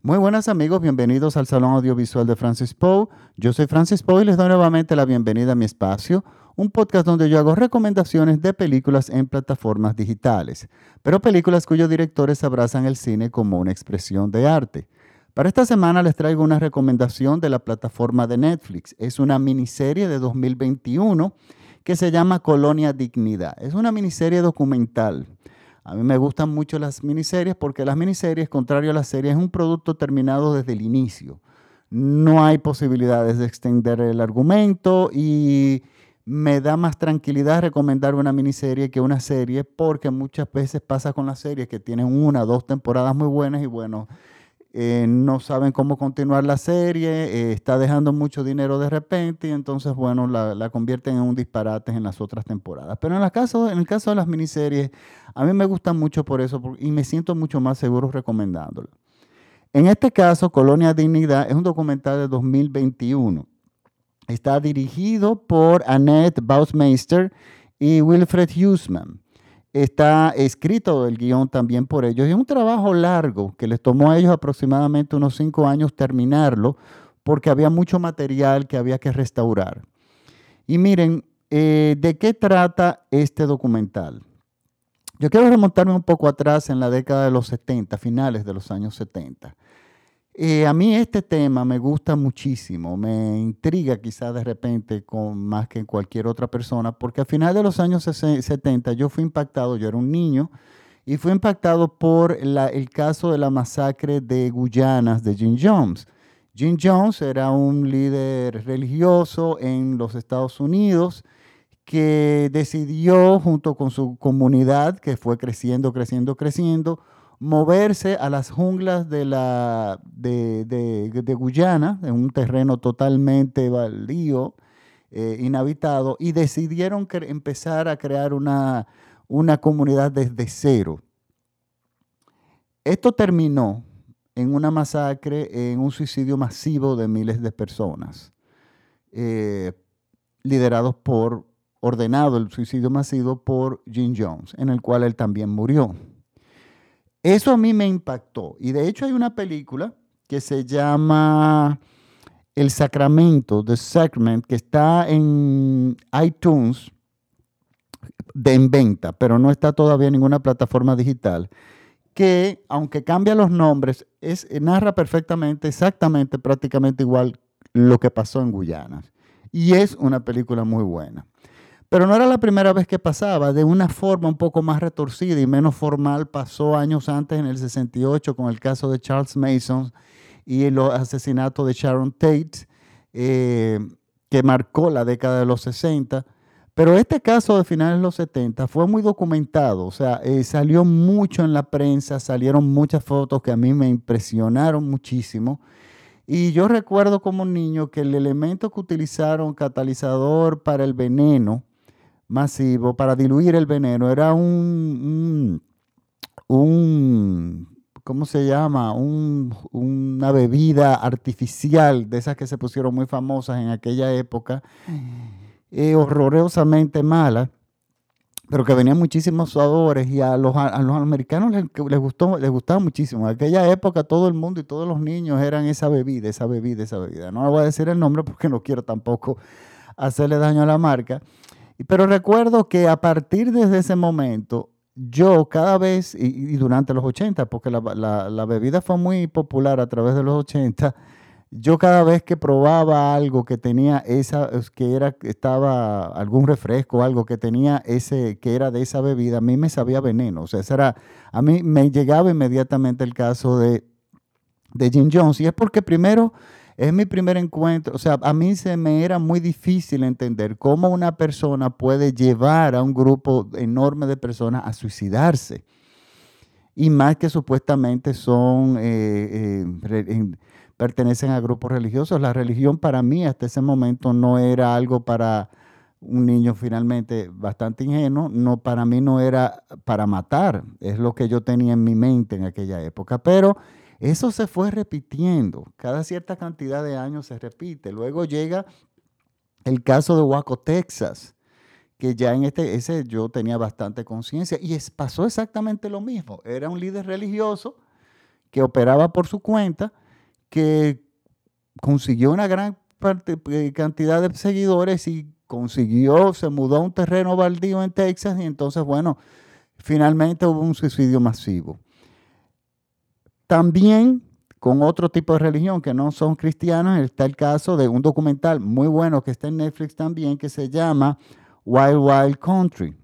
Muy buenas amigos, bienvenidos al Salón Audiovisual de Francis Poe. Yo soy Francis Poe y les doy nuevamente la bienvenida a mi espacio, un podcast donde yo hago recomendaciones de películas en plataformas digitales, pero películas cuyos directores abrazan el cine como una expresión de arte. Para esta semana les traigo una recomendación de la plataforma de Netflix. Es una miniserie de 2021 que se llama Colonia Dignidad. Es una miniserie documental. A mí me gustan mucho las miniseries porque las miniseries, contrario a las series, es un producto terminado desde el inicio. No hay posibilidades de extender el argumento y me da más tranquilidad recomendar una miniserie que una serie porque muchas veces pasa con las series que tienen una, dos temporadas muy buenas y bueno, eh, no saben cómo continuar la serie, eh, está dejando mucho dinero de repente y entonces, bueno, la, convierten en un disparate en las otras temporadas. Pero en, el caso, en el caso de las miniseries, a mí me gustan mucho por eso y me siento mucho más seguro recomendándolo. En este caso, Colonia Dignidad es un documental de 2021. Está dirigido por Annette Bausmeister y Wilfred Huseman. Está escrito el guion también por ellos. Y es un trabajo largo que les tomó a ellos aproximadamente unos cinco años terminarlo porque había mucho material que había que restaurar. Y miren, eh, ¿de qué trata este documental? Yo quiero remontarme un poco atrás en la década de los 70, finales de los años 70. Eh, a mí este tema me gusta muchísimo, me intriga quizás de repente con más que cualquier otra persona, porque al final de los años 70 yo fui impactado, yo era un niño, y fui impactado por el caso de la masacre de Guyanas de Jim Jones. Jim Jones era un líder religioso en los Estados Unidos que decidió junto con su comunidad, que fue creciendo, creciendo, creciendo, moverse a las junglas de, la, de, Guyana, en un terreno totalmente baldío, eh, inhabitado, y decidieron empezar a crear una, una comunidad desde cero. Esto terminó en una masacre, en un suicidio masivo de miles de personas, eh, liderados por, ordenado el suicidio masivo por Jim Jones, en el cual él también murió. Eso a mí me impactó. Y de hecho hay una película que se llama El Sacramento, The Sacrament, que está en iTunes de en venta, pero no está todavía en ninguna plataforma digital, que aunque cambia los nombres, es, narra perfectamente, exactamente, prácticamente igual lo que pasó en Guyana. Y es una película muy buena. Pero no era la primera vez que pasaba, de una forma un poco más retorcida y menos formal pasó años antes en el 68 con el caso de Charles Mason y el asesinato de Sharon Tate, eh, que marcó la década de los 60. Pero este caso de finales de los 70 fue muy documentado, o sea, eh, salió mucho en la prensa, salieron muchas fotos que a mí me impresionaron muchísimo. Y yo recuerdo como niño que el elemento que utilizaron catalizador para el veneno, masivo para diluir el veneno. Era un, un, ¿cómo se llama? una bebida artificial de esas que se pusieron muy famosas en aquella época, eh, horrorosamente mala, pero que venían muchísimos sabores y a los, a los americanos les, les, gustó, les gustaba muchísimo. En aquella época todo el mundo y todos los niños eran esa bebida, esa bebida, esa bebida. No le voy a decir el nombre porque no quiero tampoco hacerle daño a la marca. Pero recuerdo que a partir de ese momento, yo cada vez, y, durante los 80, porque la, bebida fue muy popular a través de los 80, yo cada vez que probaba algo que tenía esa, que era, estaba algún refresco, algo que tenía ese, que era de esa bebida, a mí me sabía veneno. O sea, era, a mí me llegaba inmediatamente el caso de, de Jim Jones. Y es porque primero es mi primer encuentro, o sea, a mí se me era muy difícil entender cómo una persona puede llevar a un grupo enorme de personas a suicidarse. Y más que supuestamente son, eh, eh, pertenecen a grupos religiosos. La religión para mí hasta ese momento no era algo para un niño finalmente bastante ingenuo, no, para mí no era para matar, es lo que yo tenía en mi mente en aquella época. Pero eso se fue repitiendo. Cada cierta cantidad de años se repite. Luego llega el caso de Waco, Texas, que ya en este, ese yo tenía bastante conciencia y pasó exactamente lo mismo. Era un líder religioso que operaba por su cuenta, que consiguió una gran eh, cantidad de seguidores y consiguió, se mudó a un terreno baldío en Texas y entonces, bueno, finalmente hubo un suicidio masivo. También con otro tipo de religión que no son cristianos, está el caso de un documental muy bueno que está en Netflix también que se llama Wild Wild Country.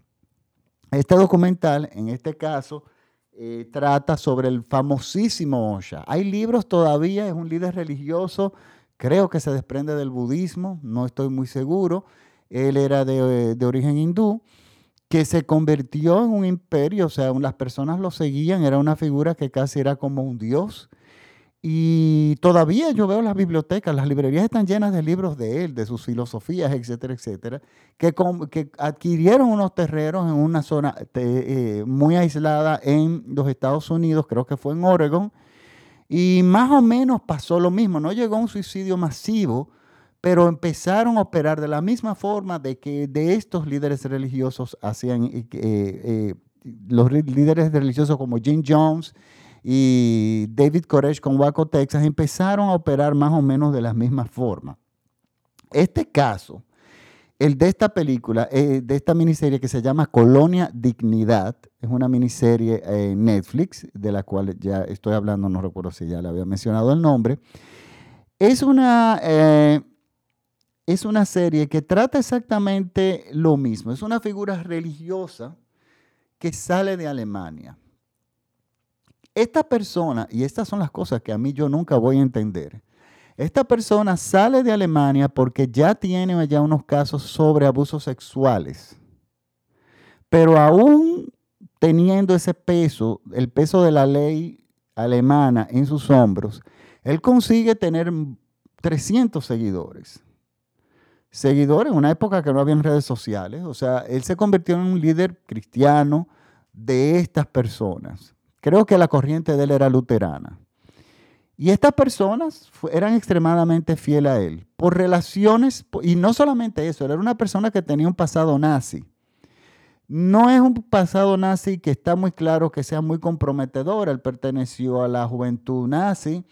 Este documental, en este caso, eh, trata sobre el famosísimo Osha. Hay libros todavía, es un líder religioso creo que se desprende del budismo, no estoy muy seguro. Él era de, origen hindú, que se convirtió en un imperio, o sea, las personas lo seguían, era una figura que casi era como un dios. Y todavía yo veo las bibliotecas, las librerías están llenas de libros de él, de sus filosofías, etcétera, etcétera, que, adquirieron unos terrenos en una zona eh, muy aislada en los Estados Unidos, creo que fue en Oregon, y más o menos pasó lo mismo, no llegó a un suicidio masivo, pero empezaron a operar de la misma forma de que de estos líderes religiosos hacían, eh, eh, los líderes religiosos como Jim Jones y David Koresh con Waco, Texas, empezaron a operar más o menos de la misma forma. Este caso el de esta película, eh, de esta miniserie que se llama Colonia Dignidad, es una miniserie en Netflix, de la cual ya estoy hablando, no recuerdo si ya le había mencionado el nombre. Es una, eh, es una serie que trata exactamente lo mismo. Es una figura religiosa que sale de Alemania. Esta persona, y estas son las cosas que a mí yo nunca voy a entender, esta persona sale de Alemania porque ya tiene allá unos casos sobre abusos sexuales. Pero aún teniendo ese peso, el peso de la ley alemana en sus hombros, él consigue tener 300 seguidores. Seguidores en una época que no había redes sociales. O sea, él se convirtió en un líder cristiano de estas personas. Creo que la corriente de él era luterana. Y estas personas eran extremadamente fieles a él, por relaciones, y no solamente eso, era una persona que tenía un pasado nazi. No es un pasado nazi que está muy claro que sea muy comprometedor, él perteneció a la juventud nazi,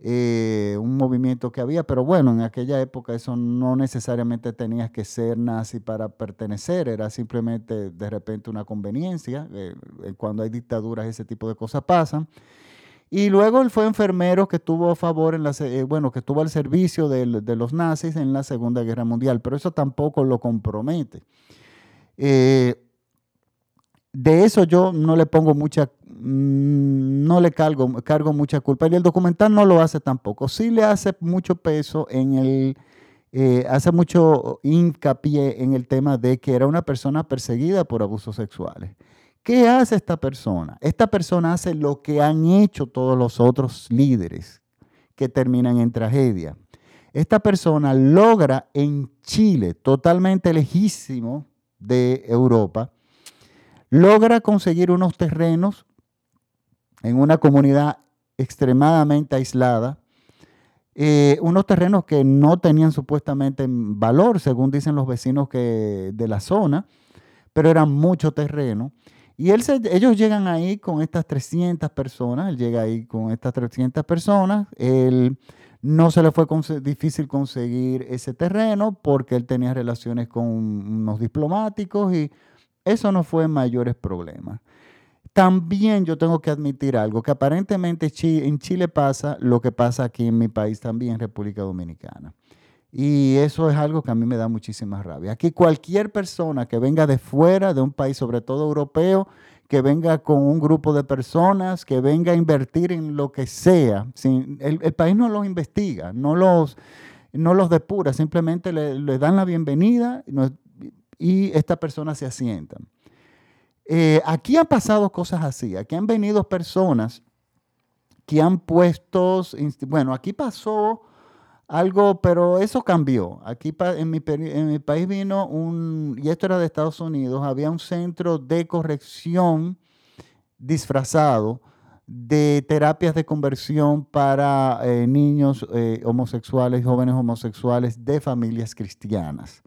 eh, un movimiento que había, pero bueno, en aquella época eso no necesariamente tenías que ser nazi para pertenecer, era simplemente de repente una conveniencia, eh, cuando hay dictaduras ese tipo de cosas pasan. Y luego él fue enfermero que estuvo a favor, en la, eh, bueno, que estuvo al servicio de, los nazis en la Segunda Guerra Mundial, pero eso tampoco lo compromete. Eh, de eso yo no le pongo mucha, no le cargo, cargo mucha culpa. Y el documental no lo hace tampoco. Sí le hace mucho peso en el, eh, hace mucho hincapié en el tema de que era una persona perseguida por abusos sexuales. ¿Qué hace esta persona? Esta persona hace lo que han hecho todos los otros líderes que terminan en tragedia. Esta persona logra en Chile, totalmente lejísimo de Europa, logra conseguir unos terrenos en una comunidad extremadamente aislada, eh, unos terrenos que no tenían supuestamente valor, según dicen los vecinos que, de la zona, pero eran mucho terreno. Y ellos llegan ahí con estas 300 personas, él llega ahí con estas 300 personas, él no se le fue difícil conseguir ese terreno porque él tenía relaciones con unos diplomáticos y eso no fue mayores problemas. También yo tengo que admitir algo, que aparentemente en Chile pasa lo que pasa aquí en mi país también, en República Dominicana. Y eso es algo que a mí me da muchísima rabia. Aquí cualquier persona que venga de fuera, de un país sobre todo europeo, que venga con un grupo de personas, que venga a invertir en lo que sea, el, país no los investiga, no los, no los depura, simplemente le, dan la bienvenida y estas personas se asientan. Eh, aquí han pasado cosas así, aquí han venido personas que han puesto, bueno, aquí pasó algo, pero eso cambió. Aquí en mi, en mi, país vino un, y esto era de Estados Unidos, había un centro de corrección disfrazado de terapias de conversión para eh, niños eh, homosexuales, jóvenes homosexuales de familias cristianas.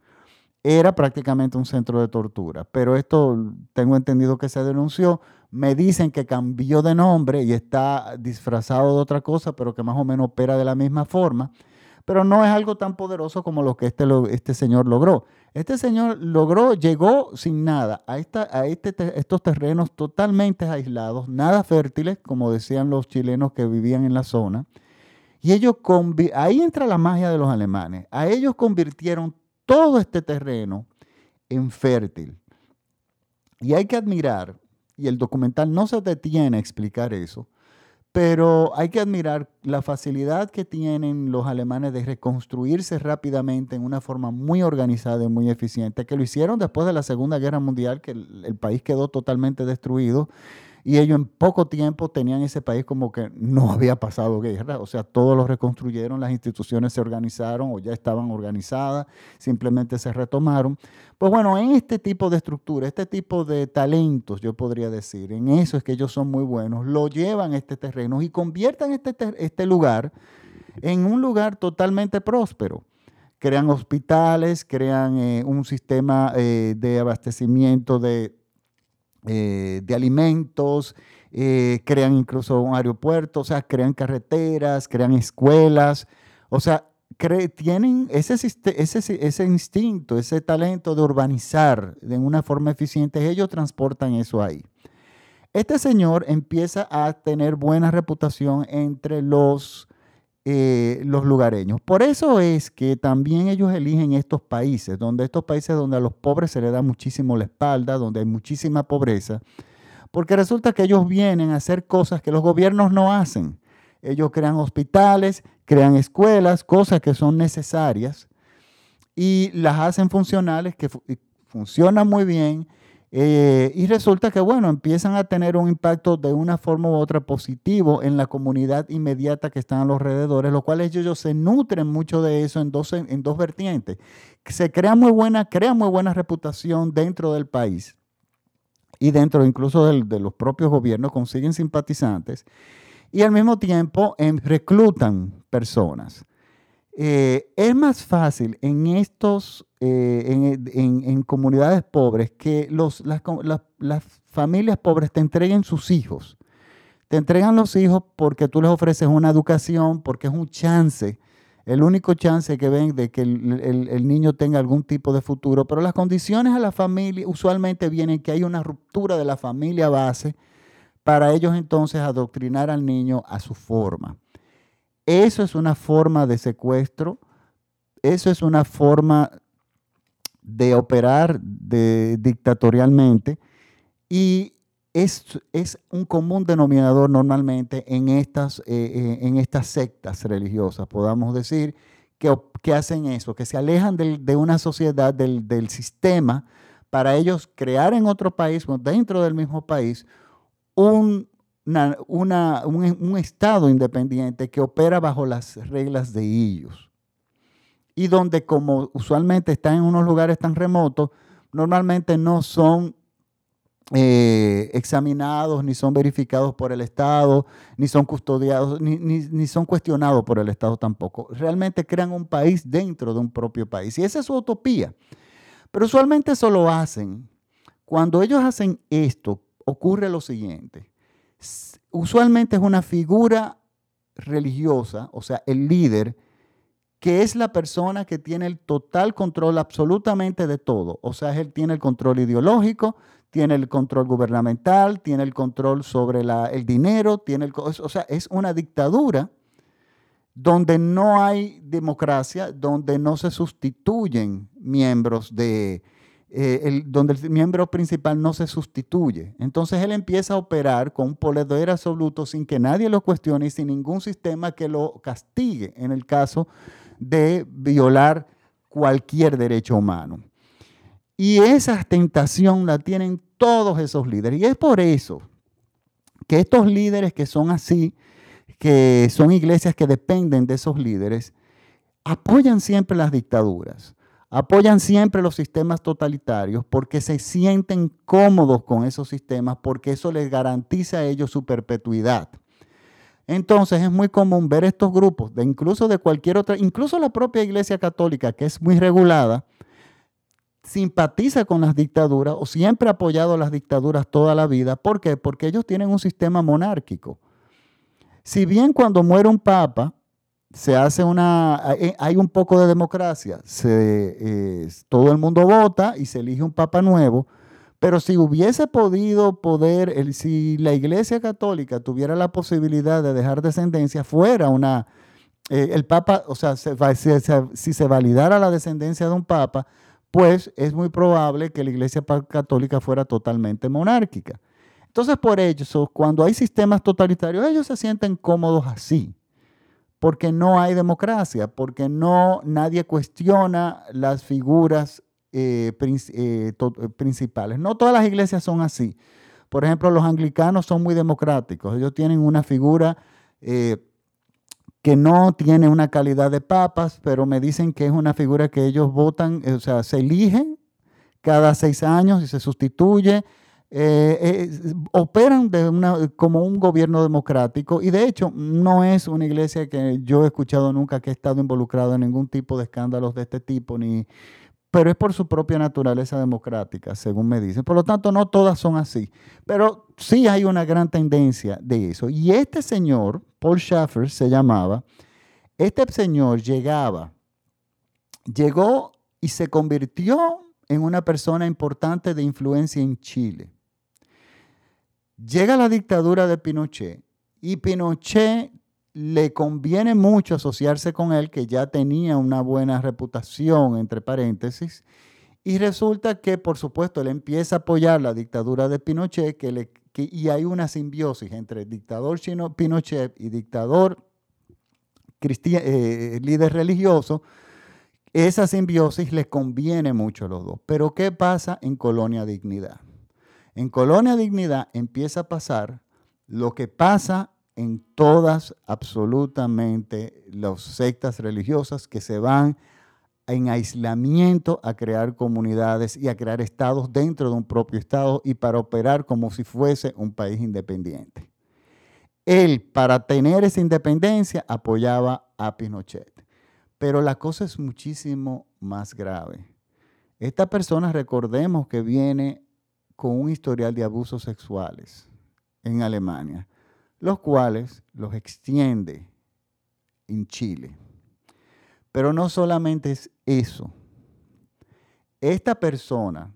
Era prácticamente un centro de tortura, pero esto tengo entendido que se denunció. Me dicen que cambió de nombre y está disfrazado de otra cosa, pero que más o menos opera de la misma forma. Pero no es algo tan poderoso como lo que este, este señor logró. Este señor logró, llegó sin nada a, esta, a este, estos terrenos totalmente aislados, nada fértiles, como decían los chilenos que vivían en la zona. Y ellos, ahí entra la magia de los alemanes. A ellos convirtieron todo este terreno en fértil. Y hay que admirar y el documental no se detiene a explicar eso, pero hay que admirar la facilidad que tienen los alemanes de reconstruirse rápidamente en una forma muy organizada y muy eficiente, que lo hicieron después de la Segunda Guerra Mundial, que el, el país quedó totalmente destruido y ellos en poco tiempo tenían ese país como que no había pasado guerra, o sea, todos lo reconstruyeron, las instituciones se organizaron o ya estaban organizadas, simplemente se retomaron. Pues bueno, en este tipo de estructura, este tipo de talentos, yo podría decir, en eso es que ellos son muy buenos, lo llevan a este terreno y conviertan este, este lugar en un lugar totalmente próspero crean hospitales, crean eh, un sistema eh, de abastecimiento de eh, de alimentos, eh, crean incluso un aeropuerto, o sea, crean carreteras, crean escuelas, o sea, tienen ese, ese, ese instinto, ese talento de urbanizar de una forma eficiente, ellos transportan eso ahí. Este señor empieza a tener buena reputación entre los eh, los lugareños. Por eso es que también ellos eligen estos países, donde estos países donde a los pobres se les da muchísimo la espalda, donde hay muchísima pobreza, porque resulta que ellos vienen a hacer cosas que los gobiernos no hacen. Ellos crean hospitales, crean escuelas, cosas que son necesarias y las hacen funcionales, que funcionan muy bien eh, y resulta que, bueno, empiezan a tener un impacto de una forma u otra positivo en la comunidad inmediata que están a los alrededores, lo cual ellos se nutren mucho de eso en dos, en dos vertientes. Se crea muy buena, crea muy buena reputación dentro del país y dentro incluso de los propios gobiernos consiguen simpatizantes y al mismo tiempo em, reclutan personas. Eh, es más fácil en estos, eh, en, comunidades pobres que los, las, familias pobres te entreguen sus hijos. Te entregan los hijos porque tú les ofreces una educación, porque es un chance, el único chance que ven de que el, el niño tenga algún tipo de futuro. Pero las condiciones a la familia usualmente vienen que hay una ruptura de la familia base para ellos entonces adoctrinar al niño a su forma. Eso es una forma de secuestro, eso es una forma de operar dictatorialmente y es, es, un común denominador normalmente en estas, eh, eh, en estas sectas religiosas, podamos decir, que, que hacen eso, que se alejan de una sociedad, del, del, sistema, para ellos crear en otro país, dentro del mismo país, un una, un, Estado independiente que opera bajo las reglas de ellos. Y donde como usualmente están en unos lugares tan remotos, normalmente no son eh, examinados, ni son verificados por el Estado, ni son custodiados, ni, ni, son cuestionados por el Estado tampoco. Realmente crean un país dentro de un propio país. Y esa es su utopía. Pero usualmente eso lo hacen. Cuando ellos hacen esto, ocurre lo siguiente usualmente es una figura religiosa, o sea, el líder, que es la persona que tiene el total control absolutamente de todo. O sea, él tiene el control ideológico, tiene el control gubernamental, tiene el control sobre el dinero, tiene el, o sea, es una dictadura donde no hay democracia, donde no se sustituyen miembros de, eh, donde el miembro principal no se sustituye. Entonces él empieza a operar con un poder absoluto sin que nadie lo cuestione y sin ningún sistema que lo castigue en el caso de violar cualquier derecho humano. Y esa tentación la tienen todos esos líderes. Y es por eso que estos líderes que son así, que son iglesias que dependen de esos líderes, apoyan siempre las dictaduras apoyan siempre los sistemas totalitarios porque se sienten cómodos con esos sistemas, porque eso les garantiza a ellos su perpetuidad. Entonces es muy común ver estos grupos, de incluso de cualquier otra, incluso la propia Iglesia Católica, que es muy regulada, simpatiza con las dictaduras o siempre ha apoyado las dictaduras toda la vida. ¿Por qué? Porque ellos tienen un sistema monárquico. Si bien cuando muere un papa, se hace una, hay un poco de democracia, se, todo el mundo vota y se elige un papa nuevo, pero si hubiese podido poder, si la Iglesia Católica tuviera la posibilidad de dejar descendencia, fuera una, eh, el Papa, o sea, si se validara la descendencia de un Papa, pues es muy probable que la Iglesia Católica fuera totalmente monárquica. Entonces, por eso, cuando hay sistemas totalitarios, ellos se sienten cómodos así, porque no hay democracia, porque no nadie cuestiona las figuras eh, eh, principales. No todas las iglesias son así. Por ejemplo, los anglicanos son muy democráticos. Ellos tienen una figura que no tiene una calidad de papas, pero me dicen que es una figura que ellos votan, o sea, se eligen cada seis años y se sustituye. Eh, eh, operan como un gobierno democrático y de hecho no es una iglesia que yo he escuchado nunca que ha estado involucrado en ningún tipo de escándalos de este tipo, ni, pero es por su propia naturaleza democrática, según me dicen. Por lo tanto, no todas son así, pero sí hay una gran tendencia de eso. Y este señor, Paul Schaffer se llamaba, este señor llegaba, llegó y se convirtió en una persona importante de influencia en Chile. Llega la dictadura de Pinochet y Pinochet le conviene mucho asociarse con él, que ya tenía una buena reputación, entre paréntesis, y resulta que, por supuesto, él empieza a apoyar la dictadura de Pinochet, que le, y hay una simbiosis entre el dictador chino Pinochet y dictador eh, líder religioso. Esa simbiosis le conviene mucho a los dos. Pero ¿qué pasa en Colonia Dignidad? En Colonia Dignidad empieza a pasar lo que pasa en todas absolutamente las sectas religiosas que se van en aislamiento a crear comunidades y a crear estados dentro de un propio estado y para operar como si fuese un país independiente. Él, para tener esa independencia, apoyaba a Pinochet. Pero la cosa es muchísimo más grave. Esta persona, recordemos que viene con un historial de abusos sexuales en Alemania los cuales los extiende en Chile. Pero no solamente es eso. Esta persona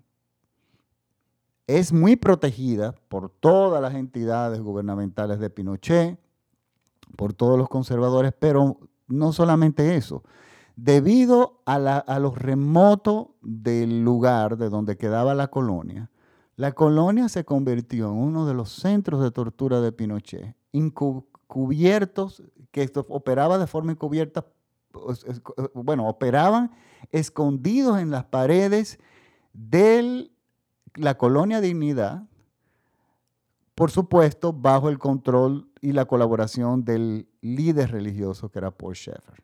es muy protegida por todas las entidades gubernamentales de Pinochet, por todos los conservadores, pero no solamente eso. Debido a, a los remotos del lugar de donde quedaba la colonia, la colonia se convirtió en uno de los centros de tortura de Pinochet, encubiertos, que operaba de forma encubierta, bueno, operaban escondidos en las paredes de la colonia Dignidad, por supuesto, bajo el control y la colaboración del líder religioso que era Paul Schaeffer.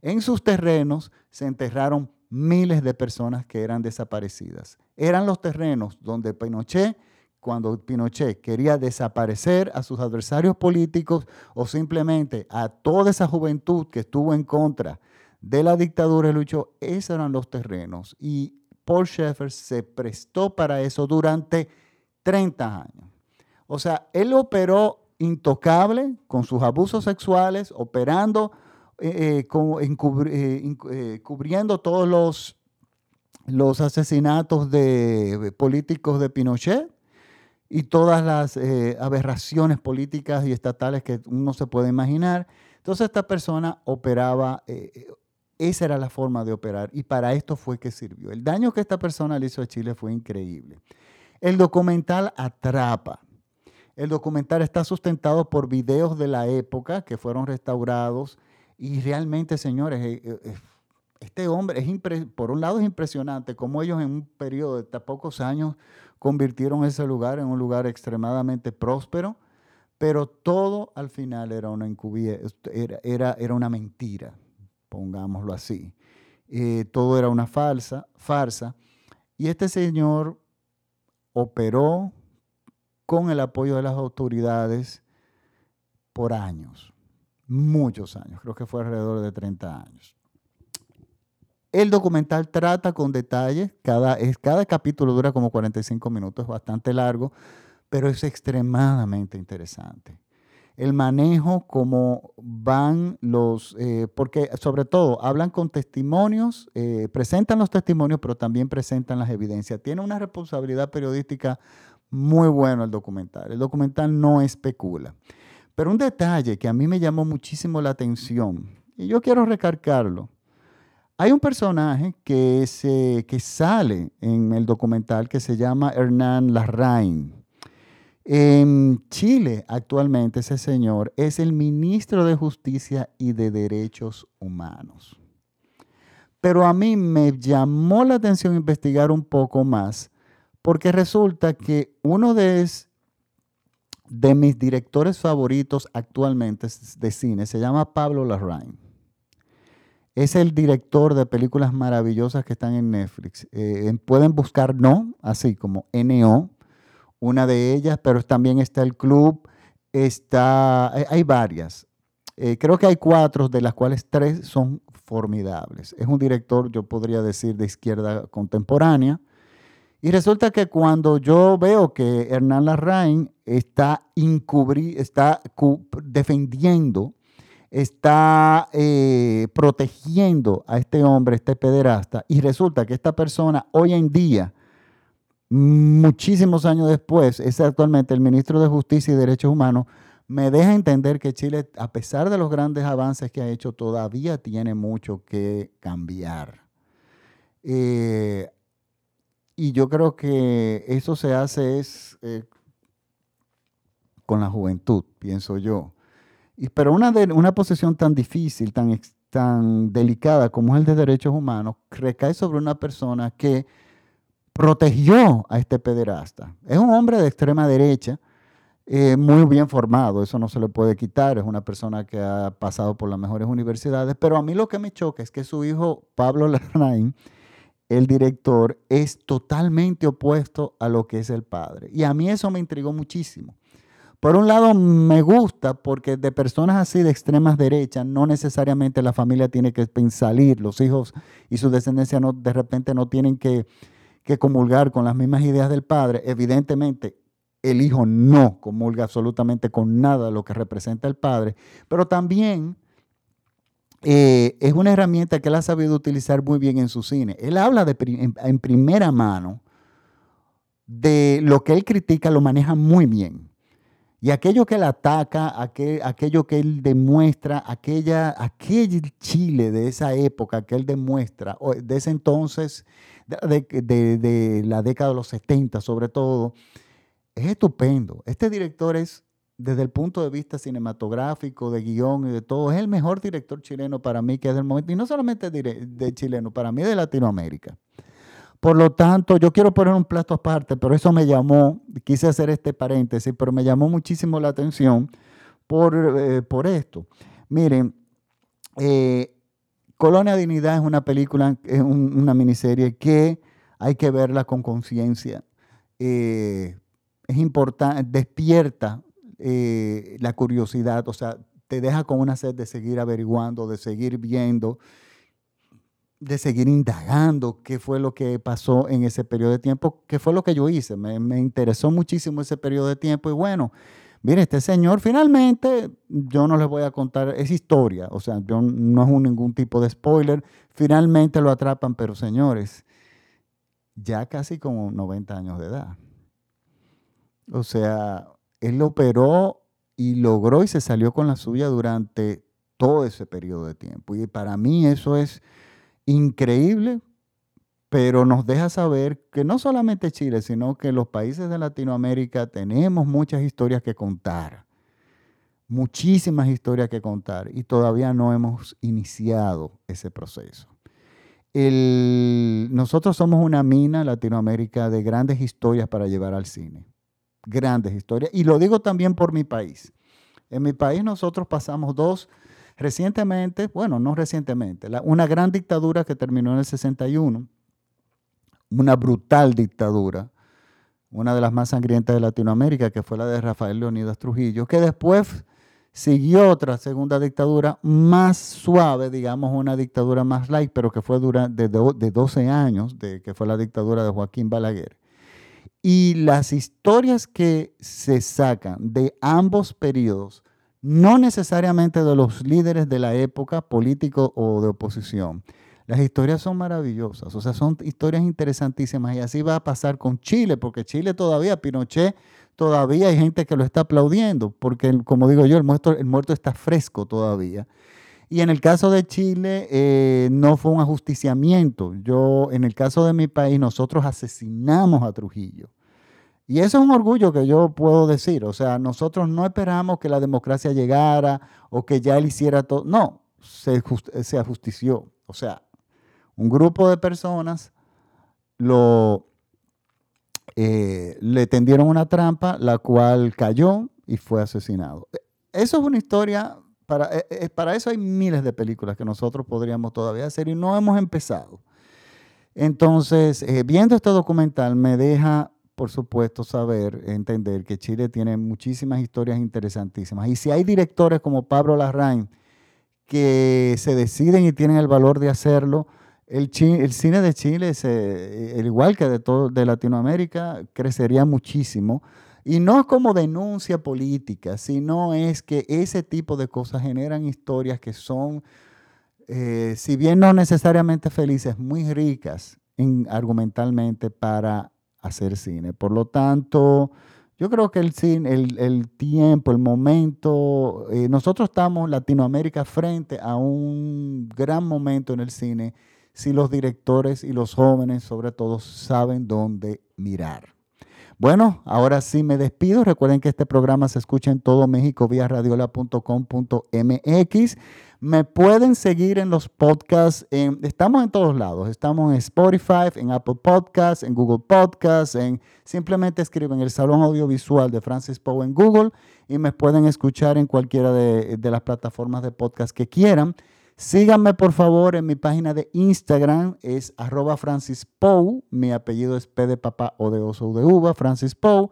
En sus terrenos se enterraron miles de personas que eran desaparecidas. Eran los terrenos donde Pinochet, cuando Pinochet quería desaparecer a sus adversarios políticos o simplemente a toda esa juventud que estuvo en contra de la dictadura y luchó, esos eran los terrenos. Y Paul Schaeffer se prestó para eso durante 30 años. O sea, él operó intocable con sus abusos sexuales, operando eh, eh, eh, cubriendo todos los, los asesinatos de políticos de Pinochet y todas las aberraciones políticas y estatales que uno se puede imaginar. Entonces esta persona operaba, esa era la forma de operar y para esto fue que sirvió. El daño que esta persona le hizo a Chile fue increíble. El documental atrapa. El documental está sustentado por videos de la época que fueron restaurados y realmente, señores, eh, eh, eh, este hombre, es por un lado es impresionante cómo ellos en un periodo de tan pocos años convirtieron ese lugar en un lugar extremadamente próspero, pero todo al final era una, era, era, era una mentira, pongámoslo así. todo era una falsa, farsa. Y este señor operó con el apoyo de las autoridades por años muchos años, creo que fue alrededor de 30 años. El documental trata con detalles, cada, cada capítulo dura como 45 minutos, es bastante largo, pero es extremadamente interesante. El manejo, cómo van los, eh, porque sobre todo hablan con testimonios, eh, presentan los testimonios, pero también presentan las evidencias. Tiene una responsabilidad periodística muy buena el documental. El documental no especula. Pero un detalle que a mí me llamó muchísimo la atención, y yo quiero recargarlo, hay un personaje que, se, que sale en el documental que se llama Hernán Larraín. En Chile actualmente ese señor es el ministro de Justicia y de Derechos Humanos. Pero a mí me llamó la atención investigar un poco más porque resulta que uno de, de mis directores favoritos actualmente de cine se llama Pablo Larraín. Es el director de películas maravillosas que están en Netflix. Eh, pueden buscar No, así como NO, una de ellas, pero también está el club, está, eh, hay varias. Eh, creo que hay cuatro, de las cuales tres son formidables. Es un director, yo podría decir, de izquierda contemporánea. Y resulta que cuando yo veo que Hernán Larraín está, está defendiendo, está eh, protegiendo a este hombre, este pederasta, y resulta que esta persona hoy en día muchísimos años después, es actualmente el ministro de Justicia y Derechos Humanos, me deja entender que Chile, a pesar de los grandes avances que ha hecho, todavía tiene mucho que cambiar. Eh, y yo creo que eso se hace eh, con la juventud, pienso yo. Y, pero una, de, una posición tan difícil, tan, tan delicada como es el de derechos humanos, recae sobre una persona que protegió a este pederasta. Es un hombre de extrema derecha, eh, muy bien formado, eso no se le puede quitar, es una persona que ha pasado por las mejores universidades, pero a mí lo que me choca es que su hijo Pablo Larraín, el director, es totalmente opuesto a lo que es el padre. Y a mí eso me intrigó muchísimo. Por un lado, me gusta porque de personas así de extremas derechas, no necesariamente la familia tiene que salir, los hijos y su descendencia no, de repente no tienen que que comulgar con las mismas ideas del padre, evidentemente el hijo no comulga absolutamente con nada de lo que representa el padre, pero también eh, es una herramienta que él ha sabido utilizar muy bien en su cine. Él habla de, en, primera mano de lo que él critica, lo maneja muy bien. Y aquello que él ataca, aquello que él demuestra, aquella, aquel Chile de esa época que él demuestra, de ese entonces, de, la década de los 70 sobre todo, es estupendo. Este director es, desde el punto de vista cinematográfico, de guion y de todo, es el mejor director chileno para mí que es del momento, y no solamente de, chileno, para mí de Latinoamérica. Por lo tanto, yo quiero poner un plato aparte, pero eso me llamó, quise hacer este paréntesis, pero me llamó muchísimo la atención por, eh, por esto. Miren, eh, Colonia Dignidad es una película, es una miniserie que hay que verla con conciencia. Eh, es importante, despierta eh, la curiosidad, o sea, te deja con una sed de seguir averiguando, de seguir viendo, de seguir indagando qué fue lo que pasó en ese periodo de tiempo, qué fue lo que yo hice. Me, me interesó muchísimo ese periodo de tiempo y bueno, Mire, este señor finalmente, yo no les voy a contar, es historia, o sea, yo, no es ningún tipo de spoiler, finalmente lo atrapan, pero señores, ya casi como 90 años de edad. O sea, él lo operó y logró y se salió con la suya durante todo ese periodo de tiempo. Y para mí eso es increíble pero nos deja saber que no solamente Chile, sino que los países de Latinoamérica tenemos muchas historias que contar, muchísimas historias que contar y todavía no hemos iniciado ese proceso. nosotros somos una mina Latinoamérica de grandes historias para llevar al cine, grandes historias, y lo digo también por mi país. En mi país nosotros pasamos dos, recientemente, bueno, no recientemente, una gran dictadura que terminó en el 61 una brutal dictadura, una de las más sangrientas de Latinoamérica, que fue la de Rafael Leonidas Trujillo, que después Siguió otra segunda dictadura más suave, digamos una dictadura más light, pero que fue durante de, de 12 años, de, que fue la dictadura de Joaquín Balaguer. Y las historias que se sacan de ambos periodos, no necesariamente de los líderes de la época, político o de oposición, las historias son maravillosas, o sea, son historias interesantísimas y así va a pasar con Chile, porque Chile todavía, Pinochet, todavía hay gente que lo está aplaudiendo, porque como digo yo, el muerto, el muerto está fresco todavía. Y en el caso de Chile eh, no fue un ajusticiamiento. Yo, en el caso de mi país, nosotros asesinamos a Trujillo. Y eso es un orgullo que yo puedo decir. O sea, nosotros no esperamos que la democracia llegara o que ya él hiciera todo. No, se, ajustició. O sea, un grupo de personas eh, le tendieron una trampa, la cual cayó y fue asesinado. Eso es una historia, para, eh, eh, para eso hay miles de películas que nosotros podríamos todavía hacer y no hemos empezado. Entonces, viendo este documental me deja, por supuesto, saber, entender que Chile tiene muchísimas historias interesantísimas. Y si hay directores como Pablo Larraín que se deciden y tienen el valor de hacerlo, el, cine de Chile, el igual que de todo de Latinoamérica, crecería muchísimo. Y no como denuncia política, sino es que ese tipo de cosas generan historias que son, eh, si bien no necesariamente felices, muy ricas en, argumentalmente para hacer cine. Por lo tanto, yo creo que el cine, el, tiempo, el momento, eh, nosotros estamos, Latinoamérica, frente a un gran momento en el cine si los directores y los jóvenes, sobre todo, saben dónde mirar. Bueno, ahora sí me despido. Recuerden que este programa se escucha en todo México vía radiola.com.mx. Me pueden seguir en los podcasts. estamos en todos lados. Estamos en Spotify, en Apple Podcasts, en Google Podcasts. En, simplemente escriben el Salón Audiovisual de Francis Poe en Google y me pueden escuchar en cualquiera de, de las plataformas de podcast que quieran. Síganme por favor en mi página de Instagram, es arroba mi apellido es P de papá o de oso o de uva, Francis Pou,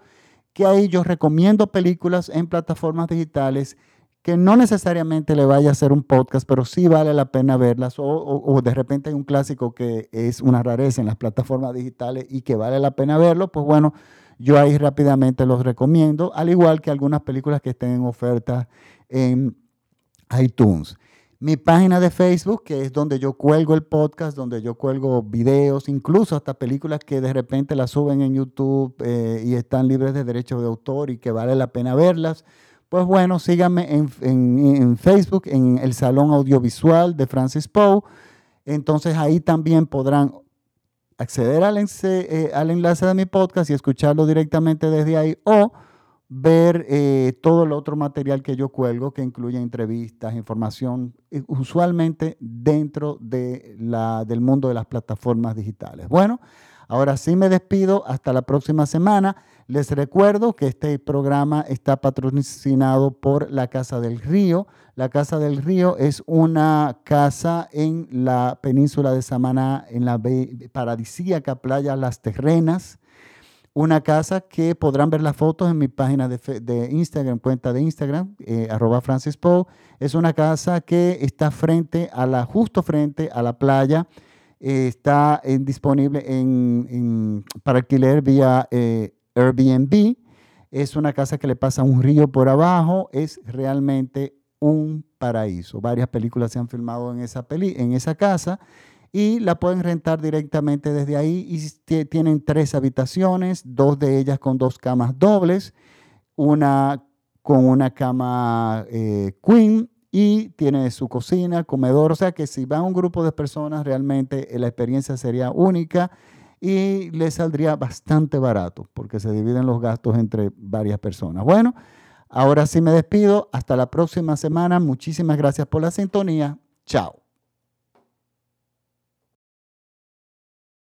que ahí yo recomiendo películas en plataformas digitales que no necesariamente le vaya a hacer un podcast, pero sí vale la pena verlas, o, de repente hay un clásico que es una rareza en las plataformas digitales y que vale la pena verlo, pues bueno, yo ahí rápidamente los recomiendo, al igual que algunas películas que estén en oferta en iTunes mi página de Facebook, que es donde yo cuelgo el podcast, donde yo cuelgo videos, incluso hasta películas que de repente las suben en YouTube eh, y están libres de derechos de autor y que vale la pena verlas. Pues bueno, síganme en, Facebook, en el Salón Audiovisual de Francis Poe. Entonces ahí también podrán acceder al, eh, al enlace de mi podcast y escucharlo directamente desde ahí o ver eh, todo el otro material que yo cuelgo, que incluye entrevistas, información, eh, usualmente dentro de la, del mundo de las plataformas digitales. Bueno, ahora sí me despido, hasta la próxima semana. Les recuerdo que este programa está patrocinado por la Casa del Río. La Casa del Río es una casa en la península de Samaná, en la paradisíaca playa Las Terrenas una casa que podrán ver las fotos en mi página de, Instagram, cuenta de Instagram, eh, arroba Francis Poe. Es una casa que está frente a la, justo frente a la playa. Eh, está disponible en, para alquiler vía eh, Airbnb. Es una casa que le pasa un río por abajo. Es realmente un paraíso. Varias películas se han filmado en esa, peli en esa casa y la pueden rentar directamente desde ahí. Y tienen tres habitaciones, dos de ellas con dos camas dobles, una con una cama eh, queen y tiene su cocina, comedor, o sea que si va un grupo de personas realmente eh, la experiencia sería única y les saldría bastante barato porque se dividen los gastos entre varias personas. Bueno, ahora sí me despido, hasta la próxima semana, muchísimas gracias por la sintonía, chao.